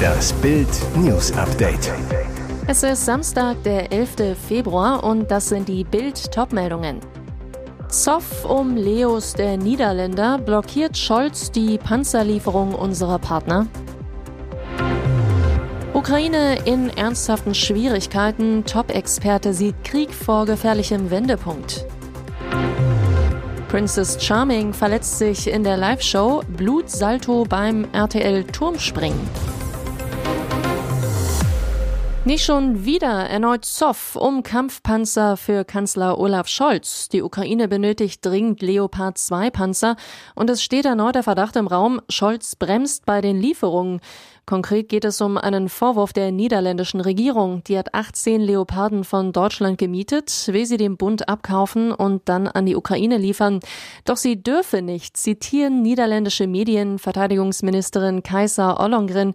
Das Bild News Update. Es ist Samstag, der 11. Februar und das sind die Bild Topmeldungen. Zoff um Leos der Niederländer blockiert Scholz die Panzerlieferung unserer Partner. Ukraine in ernsthaften Schwierigkeiten. Top-Experte sieht Krieg vor gefährlichem Wendepunkt. Princess Charming verletzt sich in der Live-Show. Blutsalto beim RTL-Turmspringen. Nicht schon wieder erneut Zoff um Kampfpanzer für Kanzler Olaf Scholz. Die Ukraine benötigt dringend Leopard 2 Panzer und es steht erneut der Verdacht im Raum, Scholz bremst bei den Lieferungen. Konkret geht es um einen Vorwurf der niederländischen Regierung. Die hat 18 Leoparden von Deutschland gemietet, will sie dem Bund abkaufen und dann an die Ukraine liefern. Doch sie dürfe nicht, zitieren niederländische Medien Verteidigungsministerin Kaiser Ollongren.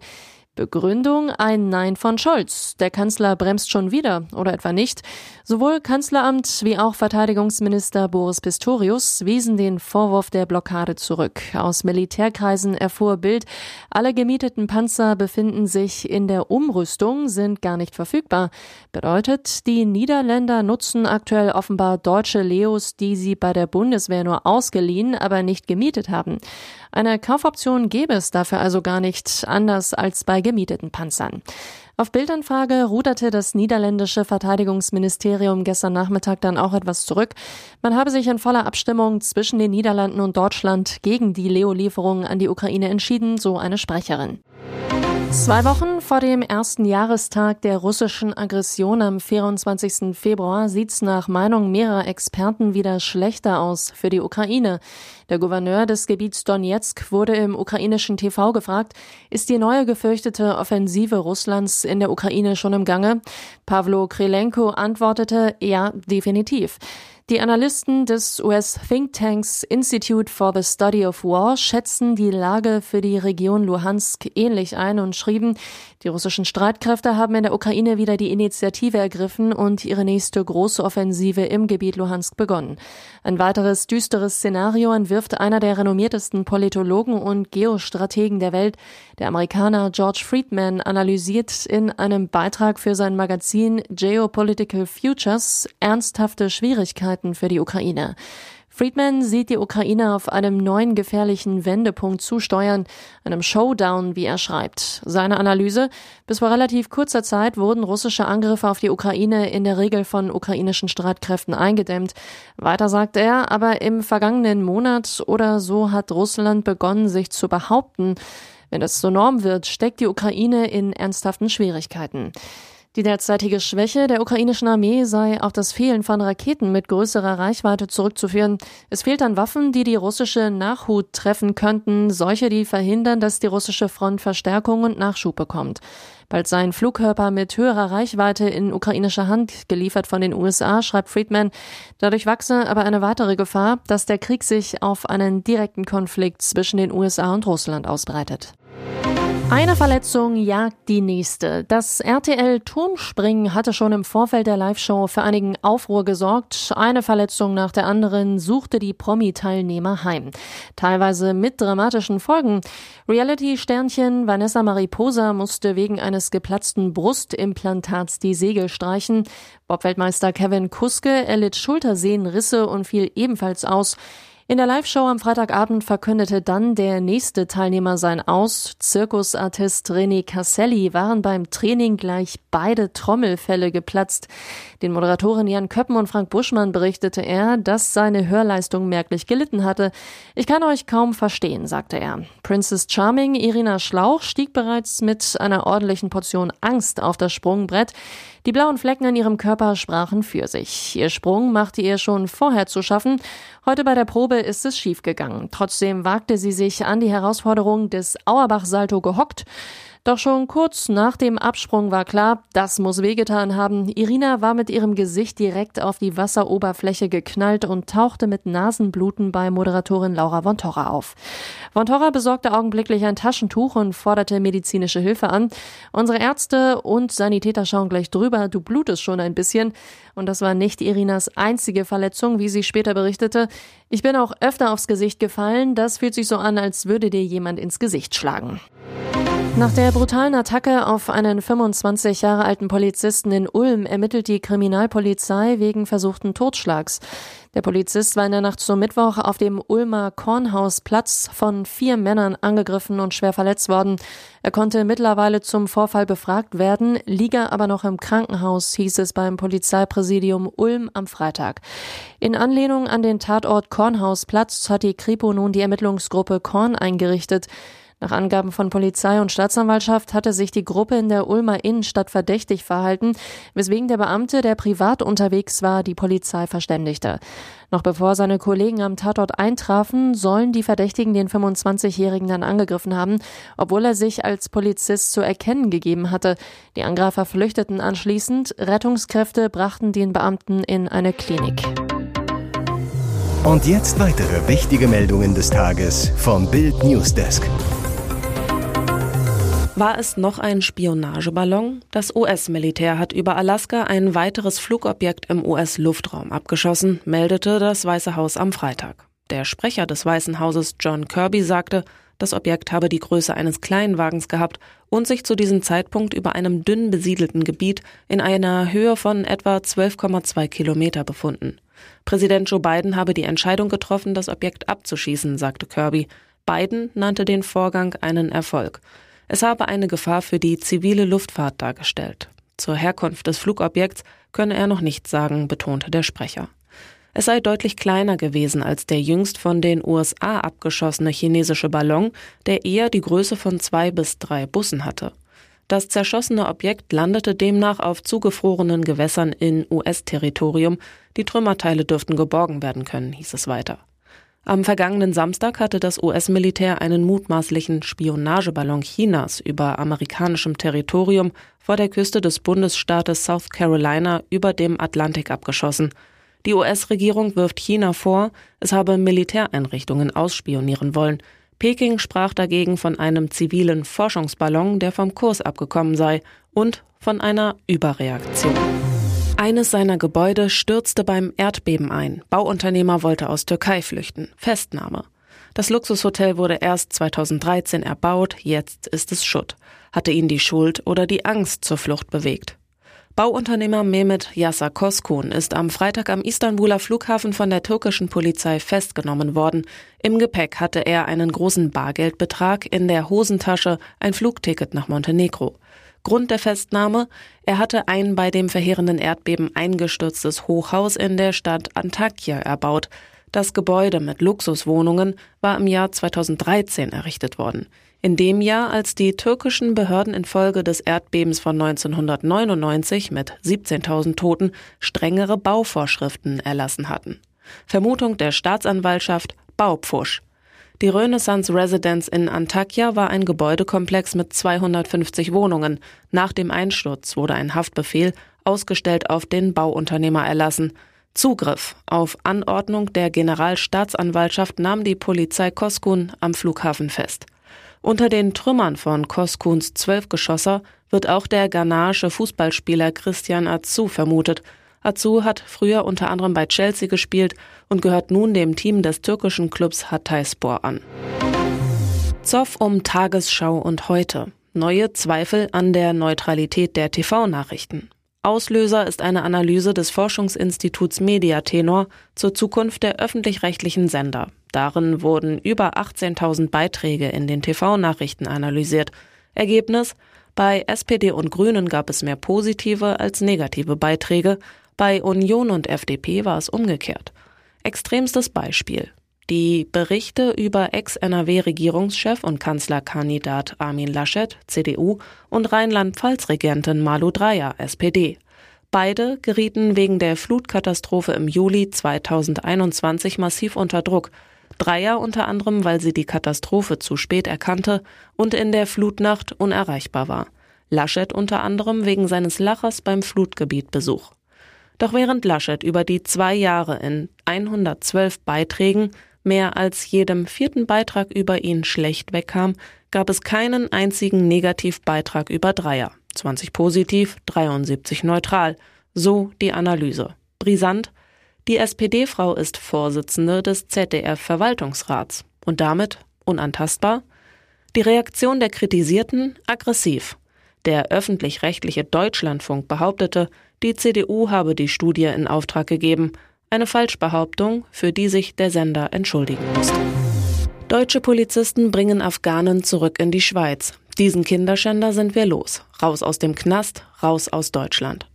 Begründung ein Nein von Scholz. Der Kanzler bremst schon wieder oder etwa nicht. Sowohl Kanzleramt wie auch Verteidigungsminister Boris Pistorius wiesen den Vorwurf der Blockade zurück. Aus Militärkreisen erfuhr Bild, alle gemieteten Panzer befinden sich in der Umrüstung, sind gar nicht verfügbar. Bedeutet, die Niederländer nutzen aktuell offenbar deutsche Leos, die sie bei der Bundeswehr nur ausgeliehen, aber nicht gemietet haben. Eine Kaufoption gäbe es dafür also gar nicht, anders als bei gemieteten Panzern. Auf Bildanfrage ruderte das niederländische Verteidigungsministerium gestern Nachmittag dann auch etwas zurück. Man habe sich in voller Abstimmung zwischen den Niederlanden und Deutschland gegen die Leo-Lieferungen an die Ukraine entschieden, so eine Sprecherin. Zwei Wochen vor dem ersten Jahrestag der russischen Aggression am 24. Februar sieht's nach Meinung mehrerer Experten wieder schlechter aus für die Ukraine. Der Gouverneur des Gebiets Donetsk wurde im ukrainischen TV gefragt, ist die neue gefürchtete Offensive Russlands in der Ukraine schon im Gange? Pavlo Krelenko antwortete, ja, definitiv. Die Analysten des US-Thinktanks Institute for the Study of War schätzen die Lage für die Region Luhansk ähnlich ein und schrieben, die russischen Streitkräfte haben in der Ukraine wieder die Initiative ergriffen und ihre nächste große Offensive im Gebiet Luhansk begonnen. Ein weiteres düsteres Szenario entwirft einer der renommiertesten Politologen und Geostrategen der Welt. Der Amerikaner George Friedman analysiert in einem Beitrag für sein Magazin Geopolitical Futures ernsthafte Schwierigkeiten für die Ukraine. Friedman sieht die Ukraine auf einem neuen gefährlichen Wendepunkt zusteuern, einem Showdown, wie er schreibt. Seine Analyse, bis vor relativ kurzer Zeit wurden russische Angriffe auf die Ukraine in der Regel von ukrainischen Streitkräften eingedämmt. Weiter sagt er, aber im vergangenen Monat oder so hat Russland begonnen, sich zu behaupten. Wenn das zur Norm wird, steckt die Ukraine in ernsthaften Schwierigkeiten. Die derzeitige Schwäche der ukrainischen Armee sei auf das Fehlen von Raketen mit größerer Reichweite zurückzuführen. Es fehlt an Waffen, die die russische Nachhut treffen könnten, solche, die verhindern, dass die russische Front Verstärkung und Nachschub bekommt. Bald seien Flugkörper mit höherer Reichweite in ukrainischer Hand geliefert von den USA, schreibt Friedman. Dadurch wachse aber eine weitere Gefahr, dass der Krieg sich auf einen direkten Konflikt zwischen den USA und Russland ausbreitet. Eine Verletzung jagt die nächste. Das RTL Turmspringen hatte schon im Vorfeld der Live-Show für einigen Aufruhr gesorgt. Eine Verletzung nach der anderen suchte die Promi-Teilnehmer heim. Teilweise mit dramatischen Folgen. Reality-Sternchen Vanessa Mariposa musste wegen eines geplatzten Brustimplantats die Segel streichen. Bob-Weltmeister Kevin Kuske erlitt Schultersehnenrisse und fiel ebenfalls aus. In der Live-Show am Freitagabend verkündete dann der nächste Teilnehmer sein Aus. Zirkusartist René Casselli waren beim Training gleich beide Trommelfälle geplatzt. Den Moderatoren Jan Köppen und Frank Buschmann berichtete er, dass seine Hörleistung merklich gelitten hatte. Ich kann euch kaum verstehen, sagte er. Princess Charming Irina Schlauch stieg bereits mit einer ordentlichen Portion Angst auf das Sprungbrett. Die blauen Flecken an ihrem Körper sprachen für sich. Ihr Sprung machte ihr schon vorher zu schaffen. Heute bei der Probe ist es schiefgegangen. Trotzdem wagte sie sich an die Herausforderung des Auerbach-Salto gehockt. Doch schon kurz nach dem Absprung war klar, das muss wehgetan haben. Irina war mit ihrem Gesicht direkt auf die Wasseroberfläche geknallt und tauchte mit Nasenbluten bei Moderatorin Laura von Torra auf. Von Torra besorgte augenblicklich ein Taschentuch und forderte medizinische Hilfe an. Unsere Ärzte und Sanitäter schauen gleich drüber, du blutest schon ein bisschen. Und das war nicht Irinas einzige Verletzung, wie sie später berichtete. Ich bin auch öfter aufs Gesicht gefallen, das fühlt sich so an, als würde dir jemand ins Gesicht schlagen. Nach der brutalen Attacke auf einen 25 Jahre alten Polizisten in Ulm ermittelt die Kriminalpolizei wegen versuchten Totschlags. Der Polizist war in der Nacht zum Mittwoch auf dem Ulmer Kornhausplatz von vier Männern angegriffen und schwer verletzt worden. Er konnte mittlerweile zum Vorfall befragt werden, liege aber noch im Krankenhaus, hieß es beim Polizeipräsidium Ulm am Freitag. In Anlehnung an den Tatort Kornhausplatz hat die Kripo nun die Ermittlungsgruppe Korn eingerichtet. Nach Angaben von Polizei und Staatsanwaltschaft hatte sich die Gruppe in der Ulmer Innenstadt verdächtig verhalten, weswegen der Beamte, der privat unterwegs war, die Polizei verständigte. Noch bevor seine Kollegen am Tatort eintrafen, sollen die Verdächtigen den 25-Jährigen dann angegriffen haben, obwohl er sich als Polizist zu erkennen gegeben hatte. Die Angreifer flüchteten anschließend, Rettungskräfte brachten den Beamten in eine Klinik. Und jetzt weitere wichtige Meldungen des Tages vom Bild Newsdesk. War es noch ein Spionageballon? Das US-Militär hat über Alaska ein weiteres Flugobjekt im US-Luftraum abgeschossen, meldete das Weiße Haus am Freitag. Der Sprecher des Weißen Hauses John Kirby sagte, das Objekt habe die Größe eines Kleinwagens gehabt und sich zu diesem Zeitpunkt über einem dünn besiedelten Gebiet in einer Höhe von etwa 12,2 Kilometer befunden. Präsident Joe Biden habe die Entscheidung getroffen, das Objekt abzuschießen, sagte Kirby. Biden nannte den Vorgang einen Erfolg. Es habe eine Gefahr für die zivile Luftfahrt dargestellt. Zur Herkunft des Flugobjekts könne er noch nichts sagen, betonte der Sprecher. Es sei deutlich kleiner gewesen als der jüngst von den USA abgeschossene chinesische Ballon, der eher die Größe von zwei bis drei Bussen hatte. Das zerschossene Objekt landete demnach auf zugefrorenen Gewässern in US-Territorium. Die Trümmerteile dürften geborgen werden können, hieß es weiter. Am vergangenen Samstag hatte das US-Militär einen mutmaßlichen Spionageballon Chinas über amerikanischem Territorium vor der Küste des Bundesstaates South Carolina über dem Atlantik abgeschossen. Die US-Regierung wirft China vor, es habe Militäreinrichtungen ausspionieren wollen. Peking sprach dagegen von einem zivilen Forschungsballon, der vom Kurs abgekommen sei, und von einer Überreaktion. Eines seiner Gebäude stürzte beim Erdbeben ein. Bauunternehmer wollte aus Türkei flüchten. Festnahme. Das Luxushotel wurde erst 2013 erbaut, jetzt ist es Schutt. Hatte ihn die Schuld oder die Angst zur Flucht bewegt? Bauunternehmer Mehmet Yasa Koskun ist am Freitag am Istanbuler Flughafen von der türkischen Polizei festgenommen worden. Im Gepäck hatte er einen großen Bargeldbetrag, in der Hosentasche ein Flugticket nach Montenegro. Grund der Festnahme, er hatte ein bei dem verheerenden Erdbeben eingestürztes Hochhaus in der Stadt Antakya erbaut. Das Gebäude mit Luxuswohnungen war im Jahr 2013 errichtet worden. In dem Jahr, als die türkischen Behörden infolge des Erdbebens von 1999 mit 17.000 Toten strengere Bauvorschriften erlassen hatten. Vermutung der Staatsanwaltschaft Baupfusch. Die Renaissance Residence in Antakya war ein Gebäudekomplex mit 250 Wohnungen. Nach dem Einsturz wurde ein Haftbefehl ausgestellt auf den Bauunternehmer erlassen. Zugriff auf Anordnung der Generalstaatsanwaltschaft nahm die Polizei Koskun am Flughafen fest. Unter den Trümmern von Koskuns Zwölfgeschosser wird auch der ghanaische Fußballspieler Christian Azu vermutet. Azu hat früher unter anderem bei Chelsea gespielt und gehört nun dem Team des türkischen Clubs Hatayspor an. Zoff um Tagesschau und heute. Neue Zweifel an der Neutralität der TV-Nachrichten. Auslöser ist eine Analyse des Forschungsinstituts Mediatenor zur Zukunft der öffentlich-rechtlichen Sender. Darin wurden über 18.000 Beiträge in den TV-Nachrichten analysiert. Ergebnis? Bei SPD und Grünen gab es mehr positive als negative Beiträge. Bei Union und FDP war es umgekehrt. Extremstes Beispiel. Die Berichte über Ex-NRW-Regierungschef und Kanzlerkandidat Armin Laschet, CDU, und Rheinland-Pfalz-Regentin Malu Dreyer, SPD. Beide gerieten wegen der Flutkatastrophe im Juli 2021 massiv unter Druck. Dreier unter anderem, weil sie die Katastrophe zu spät erkannte und in der Flutnacht unerreichbar war. Laschet unter anderem wegen seines Lachers beim Flutgebietbesuch. Doch während Laschet über die zwei Jahre in 112 Beiträgen mehr als jedem vierten Beitrag über ihn schlecht wegkam, gab es keinen einzigen Negativbeitrag über Dreier. 20 positiv, 73 neutral. So die Analyse. Brisant. Die SPD-Frau ist Vorsitzende des ZDF-Verwaltungsrats und damit unantastbar. Die Reaktion der Kritisierten aggressiv. Der öffentlich-rechtliche Deutschlandfunk behauptete, die CDU habe die Studie in Auftrag gegeben, eine Falschbehauptung, für die sich der Sender entschuldigen musste. Deutsche Polizisten bringen Afghanen zurück in die Schweiz. Diesen Kinderschänder sind wir los. Raus aus dem Knast, raus aus Deutschland.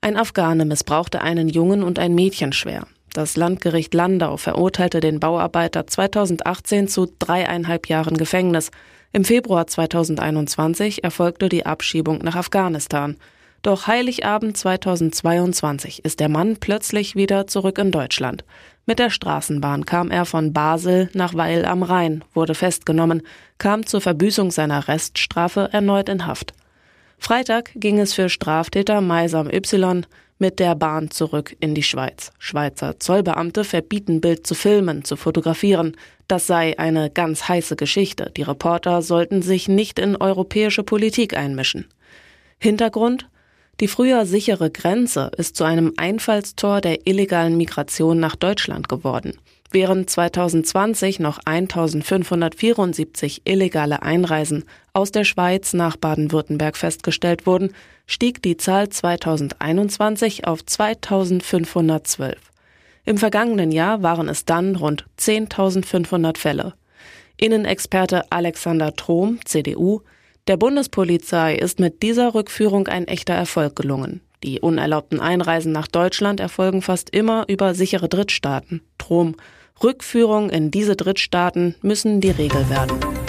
Ein Afghane missbrauchte einen Jungen und ein Mädchen schwer. Das Landgericht Landau verurteilte den Bauarbeiter 2018 zu dreieinhalb Jahren Gefängnis. Im Februar 2021 erfolgte die Abschiebung nach Afghanistan. Doch Heiligabend 2022 ist der Mann plötzlich wieder zurück in Deutschland. Mit der Straßenbahn kam er von Basel nach Weil am Rhein, wurde festgenommen, kam zur Verbüßung seiner Reststrafe erneut in Haft. Freitag ging es für Straftäter Meisam Y mit der Bahn zurück in die Schweiz. Schweizer Zollbeamte verbieten Bild zu filmen, zu fotografieren. Das sei eine ganz heiße Geschichte. Die Reporter sollten sich nicht in europäische Politik einmischen. Hintergrund? Die früher sichere Grenze ist zu einem Einfallstor der illegalen Migration nach Deutschland geworden. Während 2020 noch 1574 illegale Einreisen aus der Schweiz nach Baden-Württemberg festgestellt wurden, stieg die Zahl 2021 auf 2512. Im vergangenen Jahr waren es dann rund 10.500 Fälle. Innenexperte Alexander Trom, CDU, der Bundespolizei ist mit dieser Rückführung ein echter Erfolg gelungen. Die unerlaubten Einreisen nach Deutschland erfolgen fast immer über sichere Drittstaaten. Drum, Rückführung in diese Drittstaaten müssen die Regel werden.